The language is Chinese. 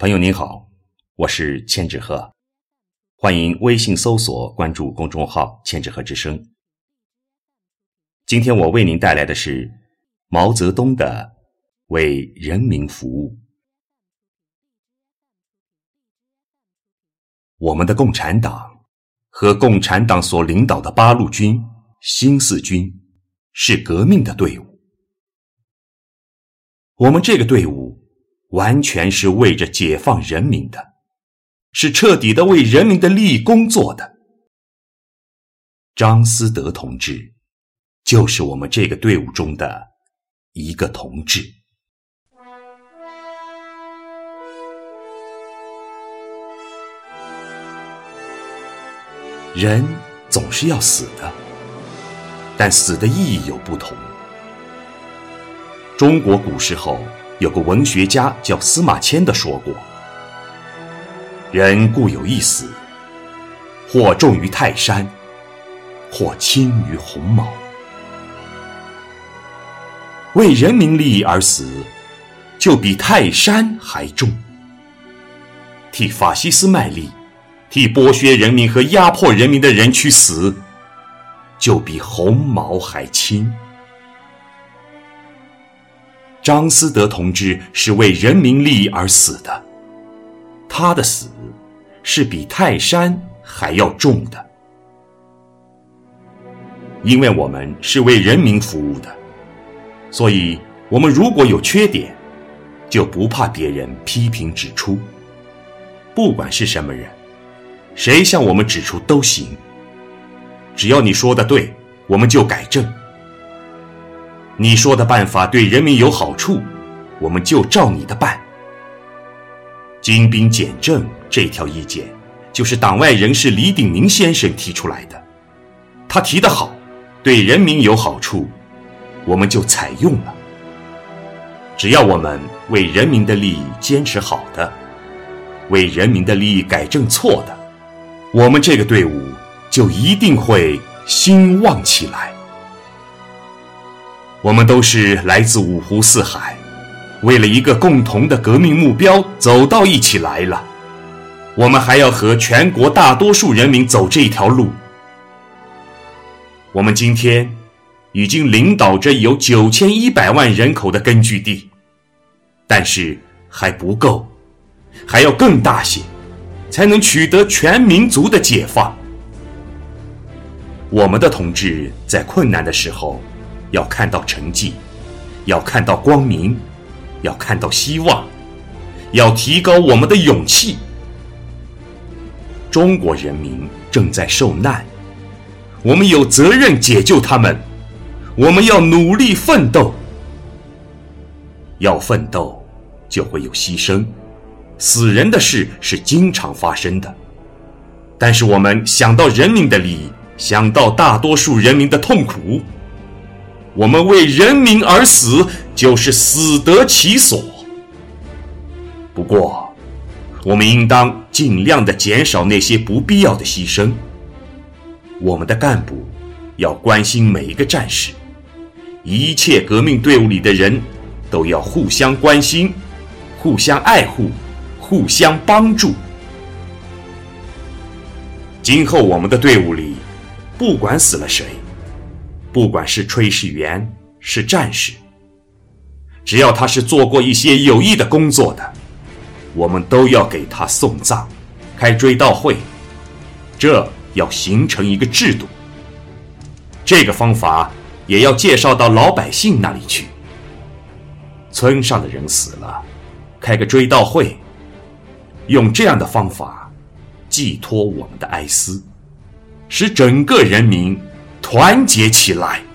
朋友您好，我是千纸鹤，欢迎微信搜索关注公众号“千纸鹤之声”。今天我为您带来的是毛泽东的《为人民服务》。我们的共产党和共产党所领导的八路军、新四军是革命的队伍，我们这个队伍。完全是为着解放人民的，是彻底的为人民的利益工作的。张思德同志，就是我们这个队伍中的一个同志。人总是要死的，但死的意义有不同。中国古时候。有个文学家叫司马迁的说过：“人固有一死，或重于泰山，或轻于鸿毛。为人民利益而死，就比泰山还重；替法西斯卖力，替剥削人民和压迫人民的人去死，就比鸿毛还轻。”张思德同志是为人民利益而死的，他的死是比泰山还要重的。因为我们是为人民服务的，所以我们如果有缺点，就不怕别人批评指出。不管是什么人，谁向我们指出都行，只要你说的对，我们就改正。你说的办法对人民有好处，我们就照你的办。精兵简政这条意见，就是党外人士李鼎铭先生提出来的。他提得好，对人民有好处，我们就采用了。只要我们为人民的利益坚持好的，为人民的利益改正错的，我们这个队伍就一定会兴旺起来。我们都是来自五湖四海，为了一个共同的革命目标走到一起来了。我们还要和全国大多数人民走这条路。我们今天已经领导着有九千一百万人口的根据地，但是还不够，还要更大些，才能取得全民族的解放。我们的同志在困难的时候。要看到成绩，要看到光明，要看到希望，要提高我们的勇气。中国人民正在受难，我们有责任解救他们。我们要努力奋斗，要奋斗就会有牺牲，死人的事是经常发生的。但是我们想到人民的利益，想到大多数人民的痛苦。我们为人民而死，就是死得其所。不过，我们应当尽量的减少那些不必要的牺牲。我们的干部要关心每一个战士，一切革命队伍里的人都要互相关心、互相爱护、互相帮助。今后我们的队伍里，不管死了谁。不管是炊事员是战士，只要他是做过一些有益的工作的，我们都要给他送葬，开追悼会。这要形成一个制度。这个方法也要介绍到老百姓那里去。村上的人死了，开个追悼会，用这样的方法寄托我们的哀思，使整个人民。团结起来。